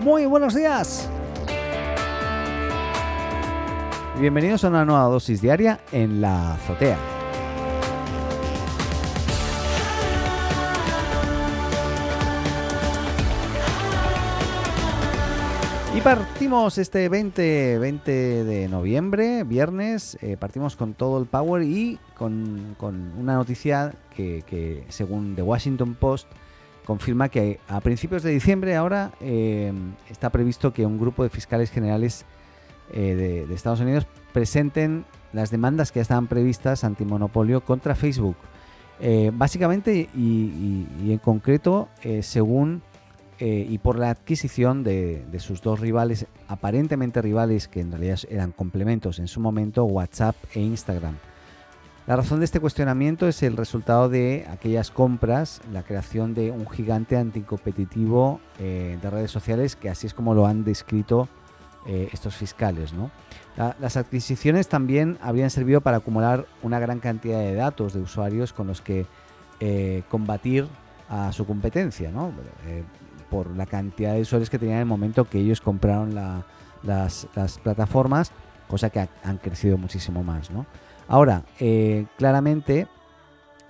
Muy buenos días. Bienvenidos a una nueva dosis diaria en la azotea. Y partimos este 20, 20 de noviembre, viernes, eh, partimos con todo el power y con, una noticia que, según The Washington Post confirma que a principios de diciembre ahora eh, está previsto que un grupo de fiscales generales eh, de, Estados Unidos presenten las demandas que ya estaban previstas antimonopolio contra Facebook. básicamente y, en concreto, según eh, y por la adquisición de, sus dos rivales, aparentemente rivales que en realidad eran complementos en su momento, WhatsApp e Instagram. La razón de este cuestionamiento es el resultado de aquellas compras, la creación de un gigante anticompetitivo eh, de redes sociales, que así es como lo han descrito eh, estos fiscales. las adquisiciones también habrían servido para acumular una gran cantidad de datos de usuarios con los que combatir a su competencia. ¿no? por la cantidad de usuarios que tenían en el momento que ellos compraron las, plataformas, cosa que han crecido muchísimo más. ¿no? Ahora, eh, claramente,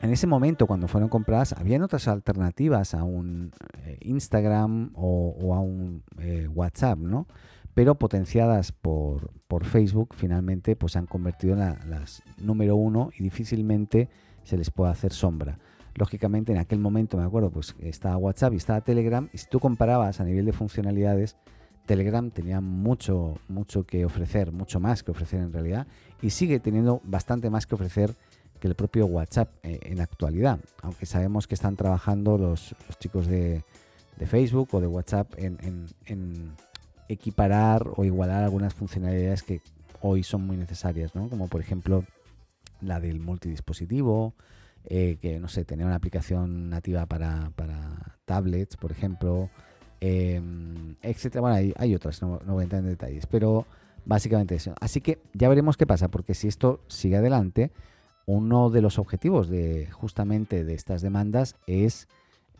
en ese momento cuando fueron compradas, habían otras alternativas a un eh, Instagram o, a un eh, WhatsApp, ¿no? Pero potenciadas por, Facebook, finalmente pues se han convertido en las número uno y difícilmente se les puede hacer sombra lógicamente en aquel momento, me acuerdo, pues estaba WhatsApp y estaba Telegram, y si tú comparabas a nivel de funcionalidades, Telegram tenía mucho, mucho que ofrecer, mucho más que ofrecer en realidad, y sigue teniendo bastante más que ofrecer que el propio WhatsApp eh, en la actualidad, aunque sabemos que están trabajando los, chicos de, Facebook o de WhatsApp en, en, equiparar o igualar algunas funcionalidades que hoy son muy necesarias, ¿no? como por ejemplo la del multidispositivo, eh, que no sé, tener una aplicación nativa para, tablets, por ejemplo, em, etcétera. Bueno, hay, otras, no, voy a entrar en detalles, pero básicamente eso. Así que ya veremos qué pasa, porque si esto sigue adelante, uno de los objetivos de justamente de estas demandas es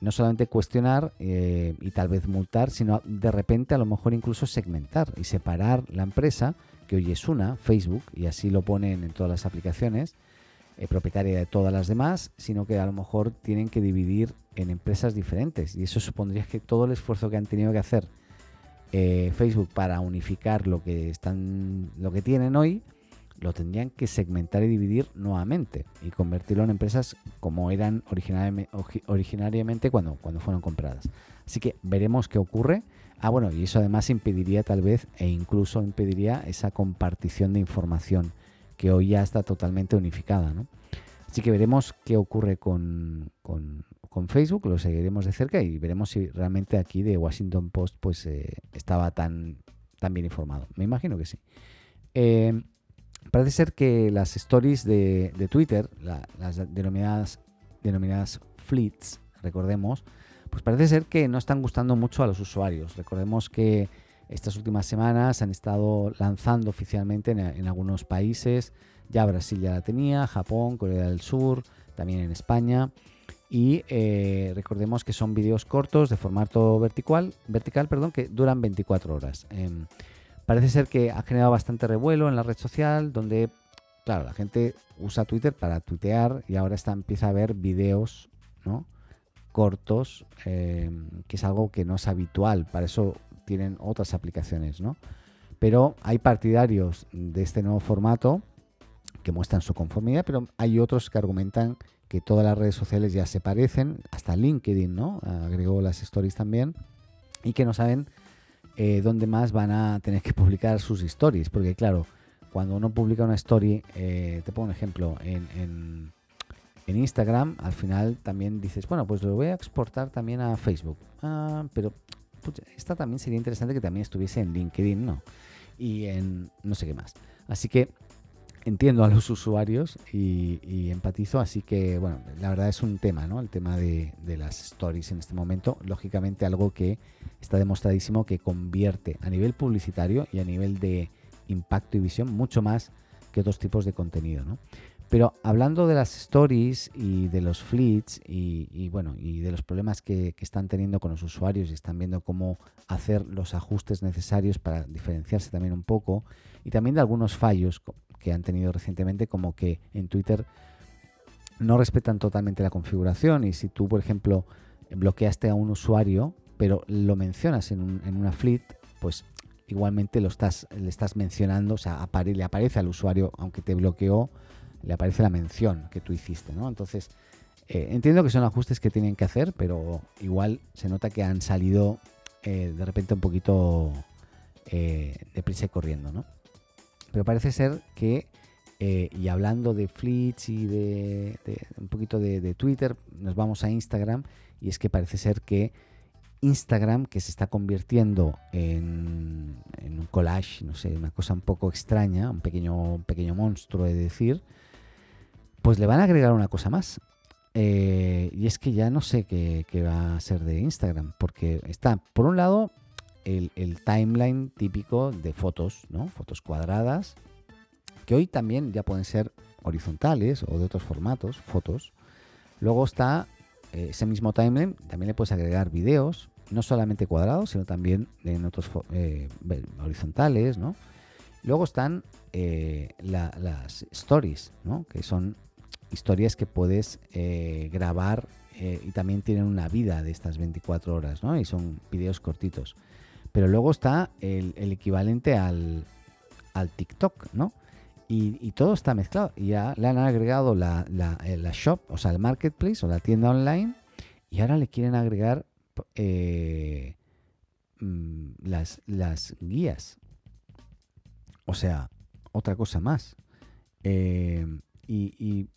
no solamente cuestionar eh, y tal vez multar, sino de repente a lo mejor incluso segmentar y separar la empresa, que hoy es una, Facebook, y así lo ponen en todas las aplicaciones, eh, propietaria de todas las demás, sino que a lo mejor tienen que dividir en empresas diferentes. Y eso supondría que todo el esfuerzo que han tenido que hacer eh, Facebook para unificar lo que están, lo que tienen hoy, lo tendrían que segmentar y dividir nuevamente y convertirlo en empresas como eran originariamente cuando, cuando fueron compradas. Así que veremos qué ocurre. Ah, bueno, y eso además impediría tal vez e incluso impediría esa compartición de información que hoy ya está totalmente unificada. ¿no? Así que veremos qué ocurre con, Facebook, lo seguiremos de cerca y veremos si realmente aquí de Washington Post pues eh, estaba tan, tan bien informado. Me imagino que sí. Eh, parece ser que las stories de, Twitter, las denominadas, denominadas fleets, recordemos, pues parece ser que no están gustando mucho a los usuarios. Recordemos que estas últimas semanas han estado lanzando oficialmente en, algunos países. Ya Brasil ya la tenía, Japón, Corea del Sur, también en España. Y eh, recordemos que son vídeos cortos de formato vertical, vertical perdón, que duran 24 horas. Em, parece ser que ha generado bastante revuelo en la red social, donde, claro, la gente usa Twitter para tuitear y ahora está, empieza a ver vídeos cortos, em, que es algo que no es habitual. Para eso tienen otras aplicaciones, ¿no? Pero hay partidarios de este nuevo formato que muestran su conformidad, pero hay otros que argumentan que todas las redes sociales ya se parecen, hasta LinkedIn, ¿no? Agregó las stories también, y que no saben eh, dónde más van a tener que publicar sus stories, porque claro, cuando uno publica una story, eh, te pongo un ejemplo, en, en, en, Instagram, al final también dices, bueno, pues lo voy a exportar también a Facebook, ah, pero esta también sería interesante que también estuviese en LinkedIn, ¿no? Y en no sé qué más. Así que entiendo a los usuarios y, empatizo, así que bueno, la verdad es un tema, ¿no? El tema de, las stories en este momento, lógicamente algo que está demostradísimo que convierte a nivel publicitario y a nivel de impacto y visión mucho más que otros tipos de contenido, ¿no? Pero hablando de las stories y de los fleets y, bueno, y de los problemas que, están teniendo con los usuarios y están viendo cómo hacer los ajustes necesarios para diferenciarse también un poco y también de algunos fallos que han tenido recientemente como que en Twitter no respetan totalmente la configuración y si tú, por ejemplo, bloqueaste a un usuario pero lo mencionas en, en una fleet, pues igualmente lo estás, le estás mencionando, o sea, le aparece al usuario, aunque te bloqueó, le aparece la mención que tú hiciste, ¿no? Entonces, eh, entiendo que son ajustes que tienen que hacer, pero igual se nota que han salido eh, de repente un poquito eh, deprisa y corriendo, ¿no? Pero parece ser que, y hablando de fleets y de, un poquito de, Twitter, nos vamos a Instagram, y es que parece ser que Instagram, que se está convirtiendo en, en, un collage, no sé, una cosa un poco extraña, un pequeño, pequeño monstruo, de decir, pues le van a agregar una cosa más. Eh, y es que ya no sé qué, va a ser de Instagram, porque está, por un lado, el, timeline típico de fotos, ¿no? Fotos cuadradas, que hoy también ya pueden ser horizontales o de otros formatos, fotos. Luego está eh, ese mismo timeline, también le puedes agregar videos, no solamente cuadrados, sino también en otros eh, horizontales, ¿no? Luego están las stories, ¿no? Que son historias que puedes eh, grabar eh, y también tienen una vida de estas 24 horas, ¿no? Y son vídeos cortitos. Pero luego está el, equivalente al, al, TikTok, ¿no? Y, todo está mezclado. Y ya le han agregado la, la, eh, shop, o sea, el marketplace o la tienda online. Y ahora le quieren agregar mm, las, las guías. O sea, otra cosa más. y,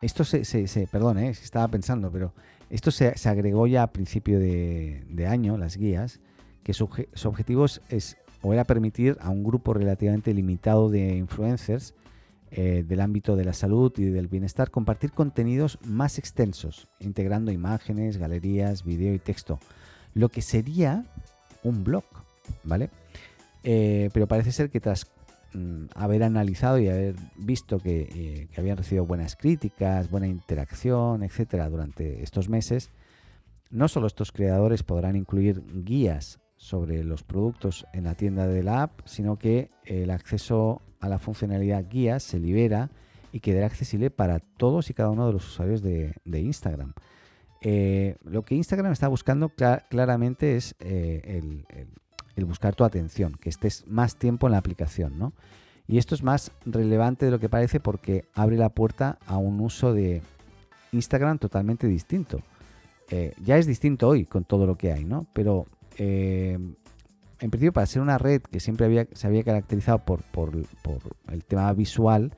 esto se, se, perdón, eh, estaba pensando, pero esto se, agregó ya a principio de, año, las guías, que su, objetivo es, o era permitir a un grupo relativamente limitado de influencers eh, del ámbito de la salud y del bienestar compartir contenidos más extensos, integrando imágenes, galerías, vídeo y texto, lo que sería un blog, ¿vale? Eh, pero parece ser que tras Mm, haber analizado y haber visto eh, que, habían recibido buenas críticas, buena interacción, etcétera, durante estos meses, no solo estos creadores podrán incluir guías sobre los productos en la tienda de la app, sino que el acceso a la funcionalidad guías se libera y quedará accesible para todos y cada uno de los usuarios de, Instagram. Eh, lo que Instagram está buscando claramente es eh, el, el buscar tu atención, que estés más tiempo en la aplicación, ¿no? Y esto es más relevante de lo que parece porque abre la puerta a un uso de Instagram totalmente distinto. Eh, ya es distinto hoy con todo lo que hay, ¿no? Pero eh, en principio para ser una red que siempre había, se había caracterizado por, por, el tema visual,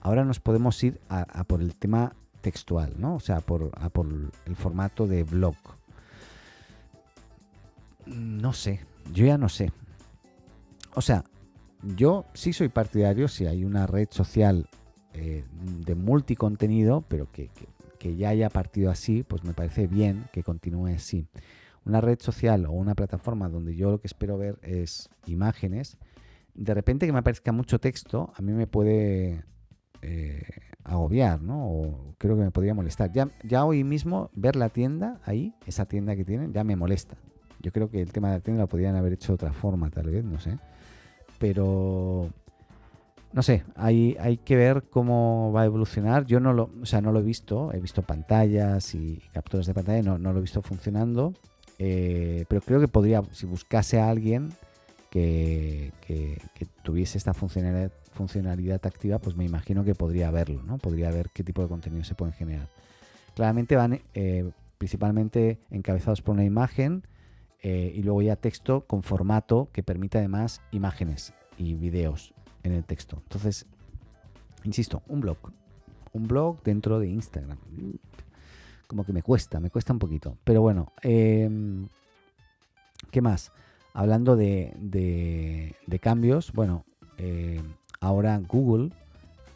ahora nos podemos ir a, por el tema textual, ¿no? O sea, por, a por el formato de blog. No sé, yo ya no sé. O sea, yo sí soy partidario si hay una red social eh, de multicontenido, pero que, ya haya partido así, pues me parece bien que continúe así. Una red social o una plataforma donde yo lo que espero ver es imágenes, de repente que me aparezca mucho texto, a mí me puede eh, agobiar, ¿no? O creo que me podría molestar. Ya, ya hoy mismo ver la tienda ahí, esa tienda que tienen, ya me molesta. Yo creo que el tema de la tienda lo podrían haber hecho de otra forma, tal vez, no sé. Pero no sé, hay, hay que ver cómo va a evolucionar. Yo no lo, o sea, no lo he visto, he visto pantallas y capturas de pantalla, no, no lo he visto funcionando. Eh, pero creo que podría, si buscase a alguien que, que, tuviese esta funcionalidad, funcionalidad activa, pues me imagino que podría verlo, ¿no? Podría ver qué tipo de contenido se pueden generar. Claramente van eh, principalmente encabezados por una imagen eh, y luego ya texto con formato que permite además imágenes y videos en el texto. Entonces, insisto, un blog. Un blog dentro de Instagram. Como que me cuesta, me cuesta un poquito. Pero bueno, em, ¿qué más? Hablando de, de, cambios, bueno, eh, ahora Google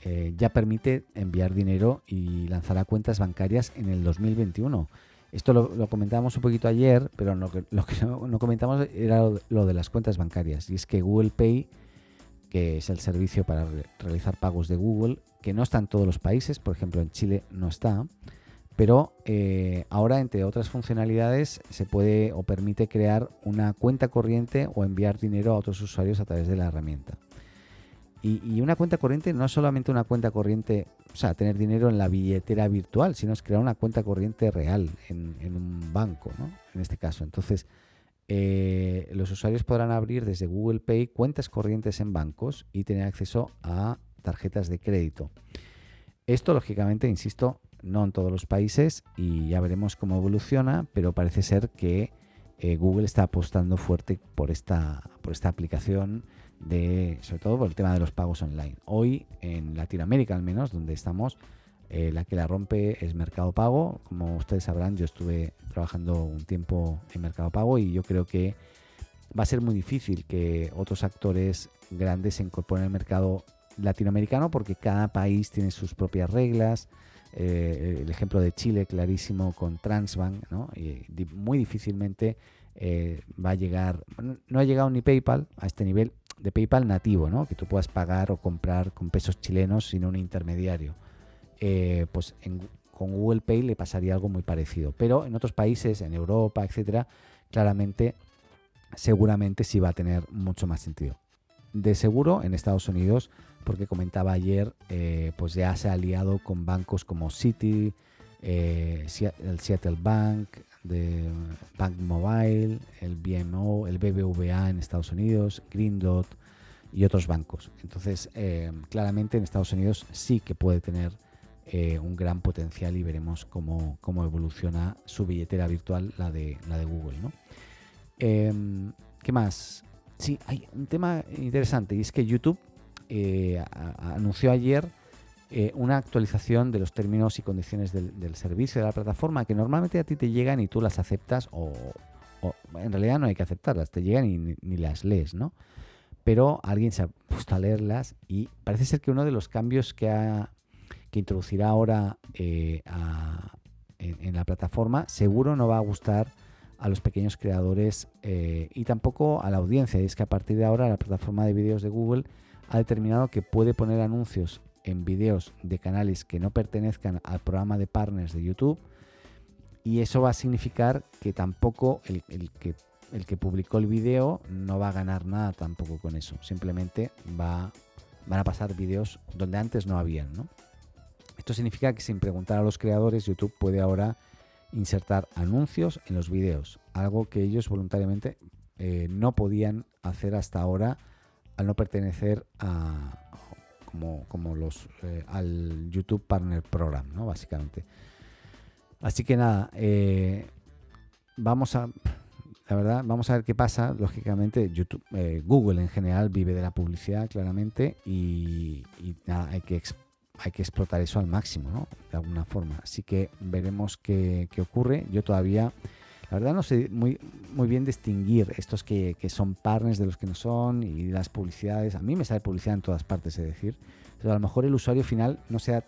eh, ya permite enviar dinero y lanzará cuentas bancarias en el 2021. Esto lo, comentábamos un poquito ayer, pero lo que, que no, comentamos era lo, de las cuentas bancarias. Y es que Google Pay que es el servicio para realizar pagos de Google, que no está en todos los países, por ejemplo en Chile no está, pero eh, ahora entre otras funcionalidades se puede o permite crear una cuenta corriente o enviar dinero a otros usuarios a través de la herramienta. Y, una cuenta corriente no es solamente una cuenta corriente, o sea, tener dinero en la billetera virtual, sino es crear una cuenta corriente real en, un banco, ¿no? En este caso. Entonces, eh, los usuarios podrán abrir desde Google Pay cuentas corrientes en bancos y tener acceso a tarjetas de crédito. Esto, lógicamente, insisto, no en todos los países y ya veremos cómo evoluciona, pero parece ser que eh, Google está apostando fuerte por esta, por esta aplicación de, sobre todo por el tema de los pagos online. Hoy en Latinoamérica al menos, donde estamos, eh, la que la rompe es Mercado Pago. Como ustedes sabrán, yo estuve trabajando un tiempo en Mercado Pago y yo creo que va a ser muy difícil que otros actores grandes se incorporen al mercado latinoamericano porque cada país tiene sus propias reglas. Eh, el ejemplo de Chile, clarísimo, con Transbank, ¿no? y muy difícilmente eh, va a llegar, no ha llegado ni PayPal a este nivel, de PayPal nativo, ¿no? que tú puedas pagar o comprar con pesos chilenos sin un intermediario. Eh, pues con Google Pay le pasaría algo muy parecido. Pero en otros países, en Europa, etcétera, claramente, seguramente sí va a tener mucho más sentido. De seguro en Estados Unidos, porque comentaba ayer, eh, pues ya se ha aliado con bancos como Citi, eh, el Seattle Bank, de Bank Mobile, el BMO, el BBVA en Estados Unidos, Green Dot y otros bancos. Entonces, eh, claramente en Estados Unidos sí que puede tener eh, un gran potencial y veremos cómo, evoluciona su billetera virtual, la de, la de Google. ¿no? Em, ¿Qué más? Sí, hay un tema interesante y es que YouTube eh, anunció ayer eh, una actualización de los términos y condiciones del, servicio de la plataforma que normalmente a ti te llegan y tú las aceptas o, en realidad no hay que aceptarlas, te llegan y ni, las lees, ¿no? Pero alguien se ha puesto a leerlas y parece ser que uno de los cambios que, ha, que introducirá ahora eh, en, la plataforma seguro no va a gustar a los pequeños creadores eh, y tampoco a la audiencia. Y es que a partir de ahora la plataforma de vídeos de Google ha determinado que puede poner anuncios en vídeos de canales que no pertenezcan al programa de partners de YouTube y eso va a significar que tampoco el, que, el que publicó el vídeo no va a ganar nada tampoco con eso. Simplemente va, van a pasar vídeos donde antes no habían. ¿no? Esto significa que sin preguntar a los creadores, YouTube puede ahora insertar anuncios en los vídeos, algo que ellos voluntariamente eh, no podían hacer hasta ahora al no pertenecer a, como, los eh, al YouTube Partner Program, ¿no? Básicamente. Así que nada, eh, vamos a, la verdad, vamos a ver qué pasa. Lógicamente, YouTube, eh, Google en general vive de la publicidad, claramente, y, hay que hay que explotar eso al máximo, ¿no? De alguna forma. Así que veremos qué, qué ocurre. Yo todavía la verdad no sé muy, muy bien distinguir estos que, son partners de los que no son y las publicidades. A mí me sale publicidad en todas partes, es decir. Pero a lo mejor el usuario final no se da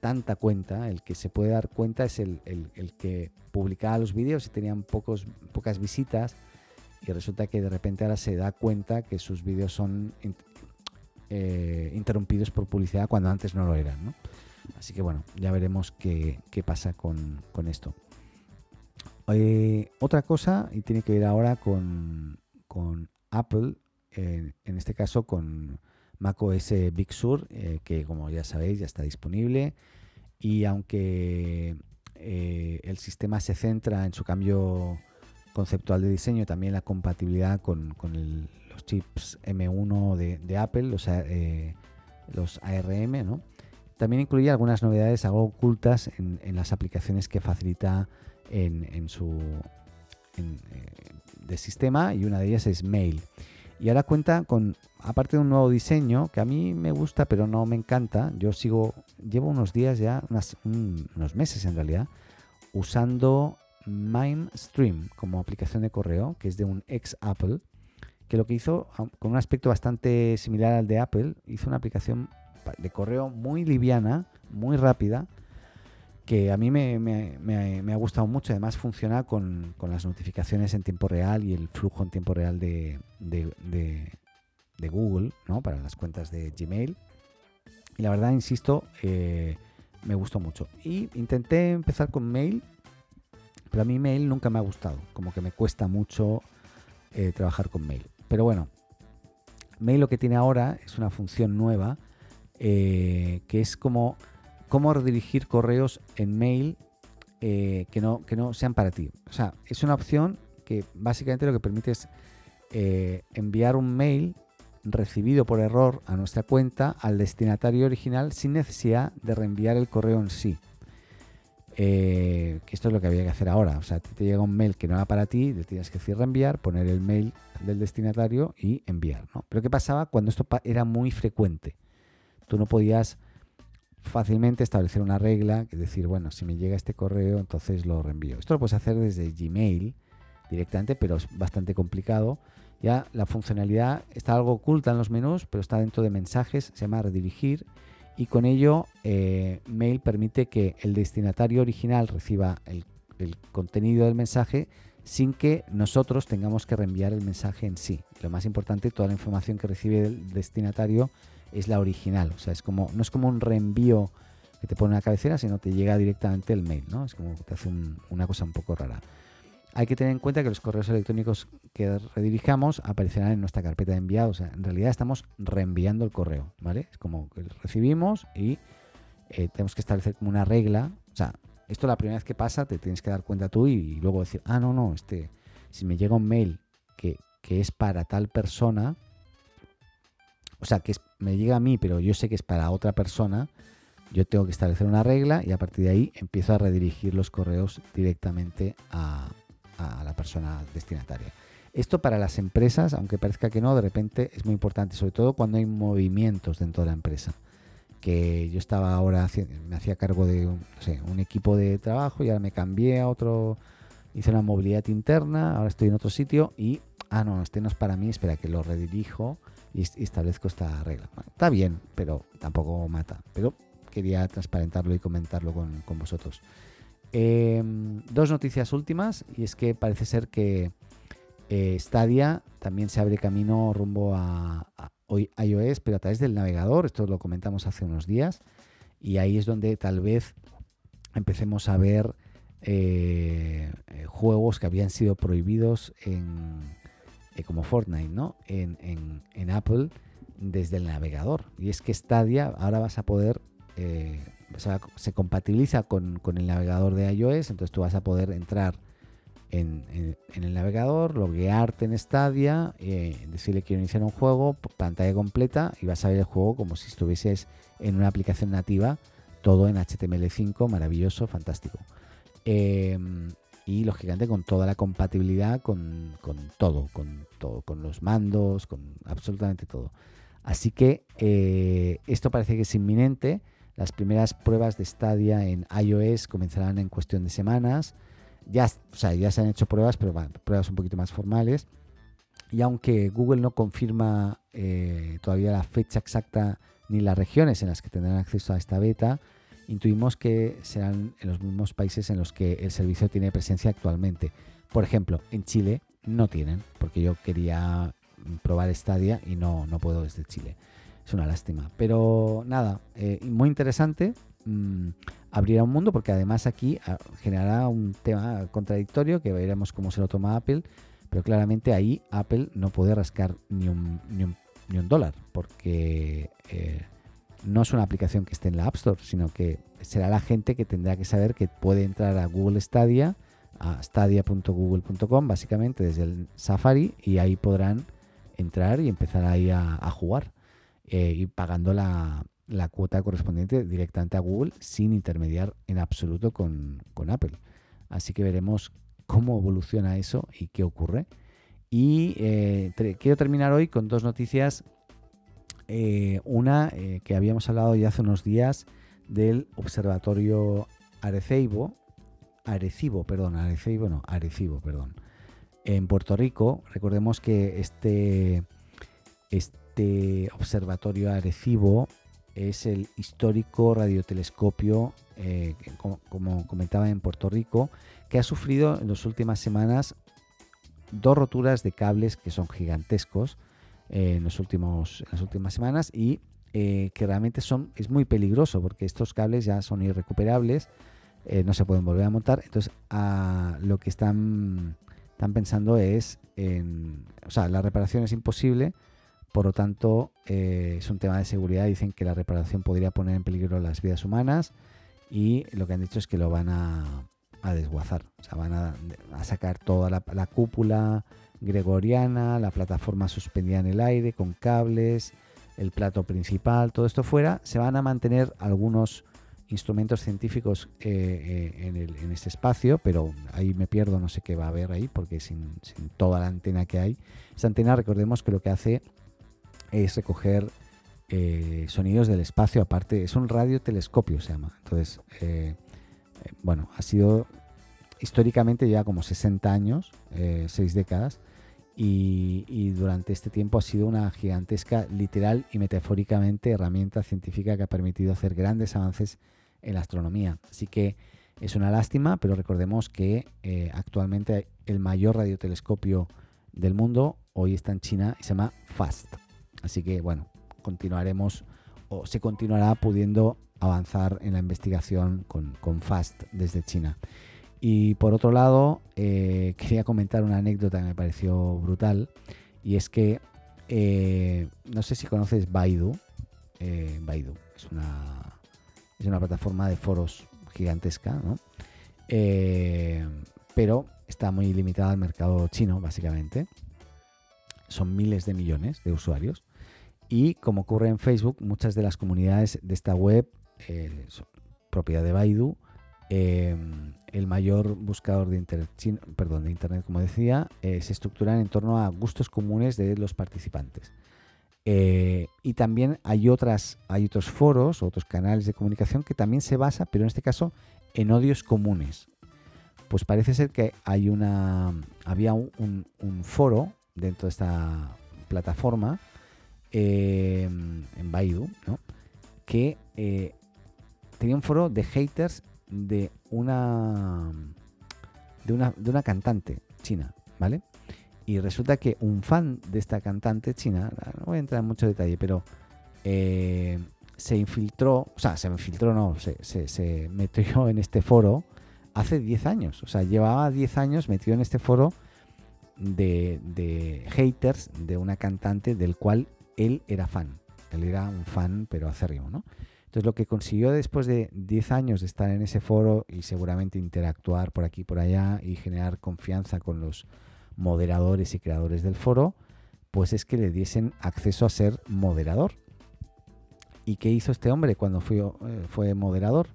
tanta cuenta. El que se puede dar cuenta es el, que publicaba los vídeos y tenían pocos, pocas visitas y resulta que de repente ahora se da cuenta que sus vídeos son eh, interrumpidos por publicidad cuando antes no lo eran. Así que bueno, ya veremos qué, pasa con, con esto. Eh, otra cosa, y tiene que ver ahora con, Apple, en este caso con macOS Big Sur, eh, que como ya sabéis ya está disponible. Y aunque eh, el sistema se centra en su cambio conceptual de diseño, también la compatibilidad con, los chips M1 de, Apple, los, los ARM. También incluye algunas novedades algo ocultas en, en las aplicaciones que facilita en, su eh, de sistema y una de ellas es Mail. Y ahora cuenta con, aparte de un nuevo diseño que a mí me gusta pero no me encanta, yo sigo, llevo unos días ya, unos meses en realidad, usando MindStream como aplicación de correo, que es de un ex Apple, que lo que hizo, con un aspecto bastante similar al de Apple, hizo una aplicación de correo muy liviana, muy rápida, que a mí me, ha gustado mucho. Además funciona con, las notificaciones en tiempo real y el flujo en tiempo real de, de Google, ¿no? Para las cuentas de Gmail. Y la verdad, insisto, eh, me gustó mucho. Y intenté empezar con mail, pero a mí mail nunca me ha gustado. Como que me cuesta mucho eh, trabajar con mail. Pero bueno, mail lo que tiene ahora es una función nueva eh, que es como cómo redirigir correos en mail que, no, que no sean para ti. O sea, es una opción que básicamente lo que permite es enviar un mail recibido por error a nuestra cuenta al destinatario original sin necesidad de reenviar el correo en sí. Eh, que esto es lo que había que hacer ahora. O sea, te llega un mail que no era para ti, le tienes que decir reenviar, poner el mail del destinatario y enviar. Pero ¿qué pasaba cuando esto era muy frecuente? Tú no podías fácilmente establecer una regla, que decir, bueno, si me llega este correo, entonces lo reenvío. Esto lo puedes hacer desde Gmail directamente, pero es bastante complicado ya la funcionalidad está algo oculta en los menús, pero está dentro de mensajes, se llama redirigir y con ello eh, Mail permite que el destinatario original reciba el, contenido del mensaje sin que nosotros tengamos que reenviar el mensaje en sí. Lo más importante, toda la información que recibe el destinatario es la original, o sea, es como no es como un reenvío que te pone en la cabecera, sino te llega directamente el mail, ¿no? Es como que te hace una cosa un poco rara. Hay que tener en cuenta que los correos electrónicos que redirijamos aparecerán en nuestra carpeta de enviados. en realidad estamos reenviando el correo, ¿vale? Es como que recibimos y eh, tenemos que establecer como una regla. O sea, esto la primera vez que pasa te tienes que dar cuenta tú y, luego decir, ah, no, no, este, si me llega un mail que, es para tal persona, o sea, que me llega a mí, pero yo sé que es para otra persona, yo tengo que establecer una regla y a partir de ahí empiezo a redirigir los correos directamente a, la persona destinataria. Esto para las empresas, aunque parezca que no, de repente es muy importante, sobre todo cuando hay movimientos dentro de la empresa. Que yo estaba ahora, me hacía cargo de un, equipo de trabajo y ahora me cambié a otro, hice una movilidad interna, ahora estoy en otro sitio y, ah, no, este no es para mí, espera que lo redirijo y, establezco esta regla. está bien, pero tampoco mata. Pero quería transparentarlo y comentarlo con, con vosotros. Em, dos noticias últimas y es que parece ser que eh, Stadia también se abre camino rumbo a, iOS, pero a través del navegador. Esto lo comentamos hace unos días y ahí es donde tal vez empecemos a ver eh, eh, juegos que habían sido prohibidos en, como Fortnite, ¿no? En, en, Apple desde el navegador. Y es que Stadia ahora vas a poder se compatibiliza con, el navegador de iOS, entonces tú vas a poder entrar en, el navegador, loguearte en Stadia, eh, decirle quiero iniciar un juego, pantalla completa y vas a ver el juego como si estuvieses en una aplicación nativa, todo en HTML5, maravilloso, fantástico. Y lógicamente con toda la compatibilidad con, todo, con todo, con los mandos, con absolutamente todo. Así que eh, esto parece que es inminente. Las primeras pruebas de Stadia en iOS comenzarán en cuestión de semanas. Ya, ya se han hecho pruebas, pero pruebas un poquito más formales. Y aunque Google no confirma eh, todavía la fecha exacta ni las regiones en las que tendrán acceso a esta beta, intuimos que serán en los mismos países en los que el servicio tiene presencia actualmente. Por ejemplo, en Chile no tienen, porque yo quería probar Stadia y no, no puedo desde Chile es una lástima. Pero nada, eh, muy interesante. Mm, abrirá un mundo porque además aquí ah, generará un tema contradictorio que veremos cómo se lo toma Apple. Pero claramente ahí Apple no puede rascar ni un, ni un, dólar porque eh, no es una aplicación que esté en la App Store, sino que será la gente que tendrá que saber que puede entrar a Google Stadia, a stadia.google.com, básicamente desde el Safari, y ahí podrán entrar y empezar ahí a jugar. Eh, y pagando la, cuota correspondiente directamente a Google sin intermediar en absoluto con, Apple. Así que veremos cómo evoluciona eso y qué ocurre. Y eh, quiero terminar hoy con dos noticias. Eh, una que habíamos hablado ya hace unos días del Observatorio Arecibo, Arecibo, perdón, Arecibo, no, Arecibo, perdón, en Puerto Rico. Recordemos que este, este este observatorio Arecibo es el histórico radiotelescopio, eh, como, comentaba en Puerto Rico, que ha sufrido en las últimas semanas dos roturas de cables que son gigantescos en, los últimos, las últimas semanas y que realmente son, es muy peligroso porque estos cables ya son irrecuperables, no se pueden volver a montar. Entonces, a, lo que están, están pensando es en. O sea, la reparación es imposible, por lo tanto, es un tema de seguridad. Dicen que la reparación podría poner en peligro las vidas humanas y lo que han dicho es que lo van a, desguazar. O sea, van a, sacar toda la, cúpula gregoriana, la plataforma suspendida en el aire con cables, el plato principal, todo esto fuera. Se van a mantener algunos instrumentos científicos eh, eh, en, este espacio, pero ahí me pierdo, no sé qué va a haber ahí, porque sin, toda la antena que hay. Esta antena, recordemos que lo que hace es recoger eh, sonidos del espacio, aparte, es un radiotelescopio, se llama. Entonces, bueno, ha sido históricamente ya como 60 años, 6 décadas, y, durante este tiempo ha sido una gigantesca, literal y metafóricamente, herramienta científica que ha permitido hacer grandes avances en la astronomía. Así que es una lástima, pero recordemos que actualmente el mayor radiotelescopio del mundo hoy está en China y se llama FAST. Así que bueno, continuaremos o se continuará pudiendo avanzar en la investigación con, FAST desde China. Y por otro lado, eh, quería comentar una anécdota que me pareció brutal, y es que eh, no sé si conoces Baidu. Eh, Baidu es una, es una plataforma de foros gigantesca, ¿no? pero está muy limitada al mercado chino, básicamente. Son miles de millones de usuarios. Y como ocurre en Facebook, muchas de las comunidades de esta web, eh, propiedad de Baidu, em, el mayor buscador de internet, perdón, de internet, como decía, eh, se estructuran en torno a gustos comunes de los participantes. Eh, y también hay otras, otros foros, otros canales de comunicación que también se basa, pero en este caso, en odios comunes. Pues parece ser que hay una, había un foro dentro de esta plataforma Em, en Baidu, que eh, tenía un foro de haters de una, de una, de una cantante china, ¿vale? Y resulta que un fan de esta cantante china, no voy a entrar en mucho detalle, pero eh, se infiltró, o sea, se infiltró, no, se, se, metió en este foro hace 10 años. O sea, llevaba 10 años metido en este foro de, de, haters de una cantante del cual él era fan. Él era un fan, pero acérrimo, ¿no? Entonces lo que consiguió después de 10 años de estar en ese foro y seguramente interactuar por aquí y por allá y generar confianza con los moderadores y creadores del foro, pues es que le diesen acceso a ser moderador. ¿Y qué hizo este hombre cuando fue, eh, fue moderador?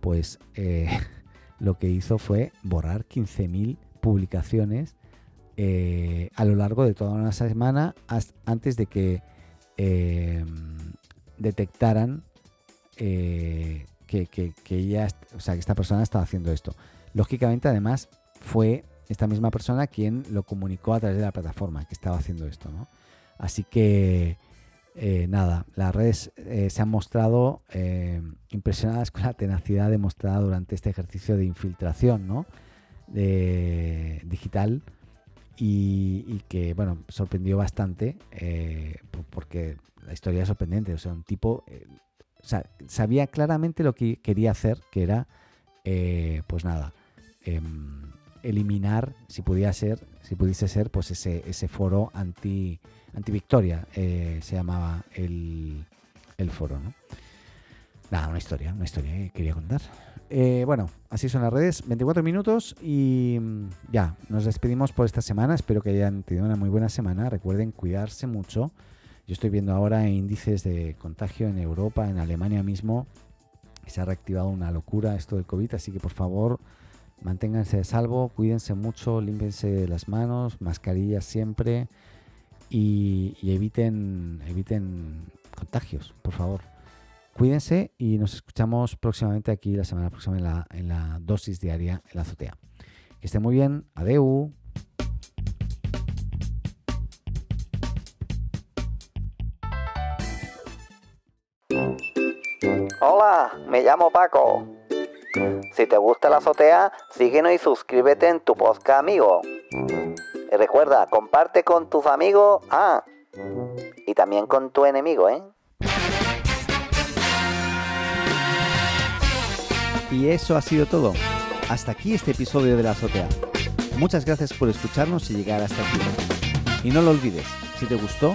Pues eh, lo que hizo fue borrar 15.000 publicaciones eh, a lo largo de toda una semana antes de que detectaran eh, que, que, ella, o sea, que esta persona estaba haciendo esto. Lógicamente, además, fue esta misma persona quien lo comunicó a través de la plataforma que estaba haciendo esto, ¿no? Así que, eh, nada, las redes se han mostrado impresionadas con la tenacidad demostrada durante este ejercicio de infiltración, ¿no? De, digital y, que, bueno, sorprendió bastante eh, porque la historia es sorprendente. O sea, un tipo eh, sabía claramente lo que quería hacer, que era, eh, pues nada, em, eliminar, si podía ser, si pudiese ser, pues ese, foro anti, anti victoria, se llamaba el, el foro, ¿no? Nada, una historia, una historia que quería contar. Eh, bueno, así son las redes, 24 minutos y mm, ya, nos despedimos por esta semana. Espero que hayan tenido una muy buena semana. Recuerden cuidarse mucho. Yo estoy viendo ahora índices de contagio en Europa, en Alemania mismo. Se ha reactivado una locura esto del COVID, así que por favor manténganse a salvo, cuídense mucho, límpiense las manos, mascarillas siempre y, y eviten, eviten contagios, por favor. Cuídense y nos escuchamos próximamente aquí la semana próxima en la, en la dosis diaria en la azotea. Que esté muy bien. Adeu. Hola, me llamo Paco. Si te gusta la azotea, síguenos y suscríbete en tu podcast amigo. Y recuerda, comparte con tus amigos. Ah, también con tu enemigo, ¿eh? Y eso ha sido todo. Hasta aquí este episodio de la azotea. Muchas gracias por escucharnos y llegar hasta aquí. Y no lo olvides, si te gustó,